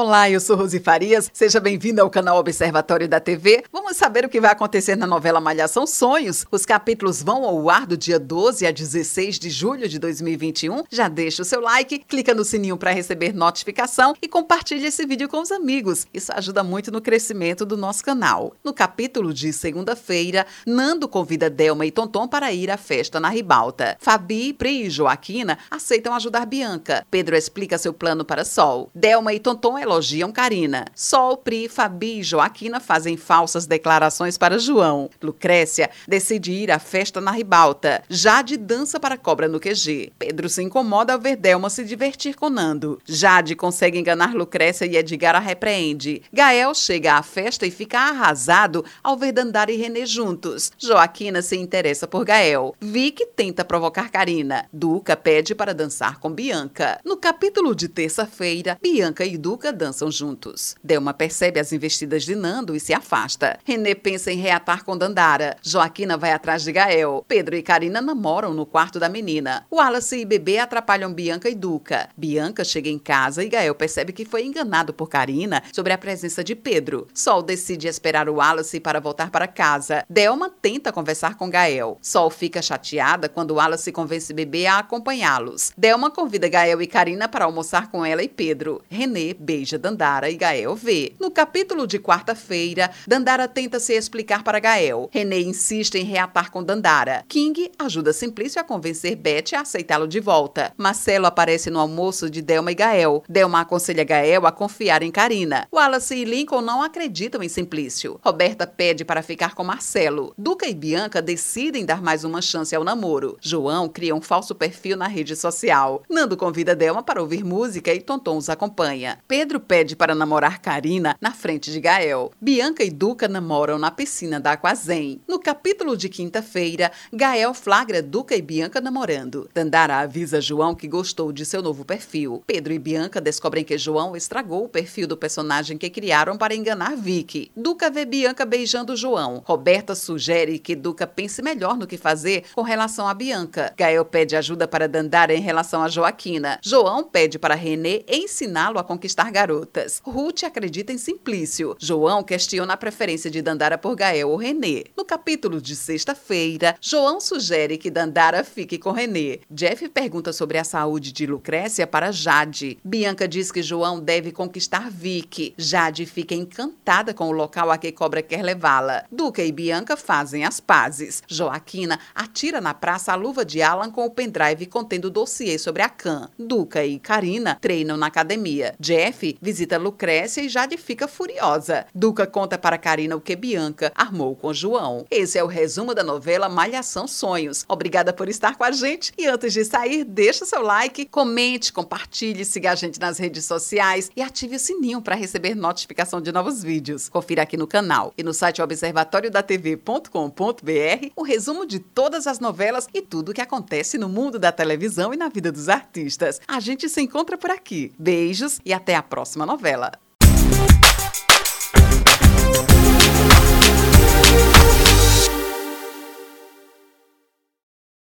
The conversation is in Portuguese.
Olá, eu sou Rosi Farias. Seja bem-vindo ao canal Observatório da TV. Vamos saber o que vai acontecer na novela Malhação Sonhos. Os capítulos vão ao ar do dia 12 a 16 de julho de 2021. Já deixa o seu like, clica no sininho para receber notificação e compartilhe esse vídeo com os amigos. Isso ajuda muito no crescimento do nosso canal. No capítulo de segunda-feira, Nando convida Delma e Tonton para ir à festa na Ribalta. Fabi, Pri e Joaquina aceitam ajudar Bianca. Pedro explica seu plano para Sol. Delma e Tonton elogiam Karina. Sol, Pri, Fabi e Joaquina fazem falsas declarações para João. Lucrécia decide ir à festa na ribalta. Jade dança para cobra no QG. Pedro se incomoda ao ver Delma se divertir com Nando. Jade consegue enganar Lucrécia e Edgar a repreende. Gael chega à festa e fica arrasado ao ver Dandara e Renê juntos. Joaquina se interessa por Gael. Vicky tenta provocar Karina. Duca pede para dançar com Bianca. No capítulo de terça-feira, Bianca e Duca dançam juntos. Delma percebe as investidas de Nando e se afasta. Renê pensa em reatar com Dandara. Joaquina vai atrás de Gael. Pedro e Karina namoram no quarto da menina. Wallace e Bebê atrapalham Bianca e Duca. Bianca chega em casa e Gael percebe que foi enganado por Karina sobre a presença de Pedro. Sol decide esperar o Wallace para voltar para casa. Delma tenta conversar com Gael. Sol fica chateada quando Wallace convence Bebê a acompanhá-los. Delma convida Gael e Karina para almoçar com ela e Pedro. Renê beija beija Dandara e Gael vê. No capítulo de quarta-feira, Dandara tenta se explicar para Gael. René insiste em reatar com Dandara. King ajuda Simplício a convencer Beth a aceitá-lo de volta. Marcelo aparece no almoço de Delma e Gael. Delma aconselha Gael a confiar em Karina. Wallace e Lincoln não acreditam em Simplício. Roberta pede para ficar com Marcelo. Duca e Bianca decidem dar mais uma chance ao namoro. João cria um falso perfil na rede social. Nando convida Delma para ouvir música e Tonton os acompanha. Pedro Pedro pede para namorar Karina na frente de Gael. Bianca e Duca namoram na piscina da Aquazen. No capítulo de quinta-feira, Gael flagra Duca e Bianca namorando. Dandara avisa João que gostou de seu novo perfil. Pedro e Bianca descobrem que João estragou o perfil do personagem que criaram para enganar Vicky. Duca vê Bianca beijando João. Roberta sugere que Duca pense melhor no que fazer com relação a Bianca. Gael pede ajuda para Dandara em relação a Joaquina. João pede para René ensiná-lo a conquistar garotas. Ruth acredita em Simplício. João questiona a preferência de Dandara por Gael ou Renê. No capítulo de sexta-feira, João sugere que Dandara fique com Renê. Jeff pergunta sobre a saúde de Lucrécia para Jade. Bianca diz que João deve conquistar Vicky. Jade fica encantada com o local a que Cobra quer levá-la. Duca e Bianca fazem as pazes. Joaquina atira na praça a luva de Alan com o pendrive contendo dossiê sobre a Khan. Duca e Karina treinam na academia. Jeff visita Lucrécia e Jade fica furiosa. Duca conta para Karina o que Bianca armou com João. Esse é o resumo da novela Malhação Sonhos. Obrigada por estar com a gente e antes de sair, deixa seu like, comente, compartilhe, siga a gente nas redes sociais e ative o sininho para receber notificação de novos vídeos. Confira aqui no canal e no site observatoriodatv.com.br o resumo de todas as novelas e tudo o que acontece no mundo da televisão e na vida dos artistas. A gente se encontra por aqui. Beijos e até a próxima próxima novela.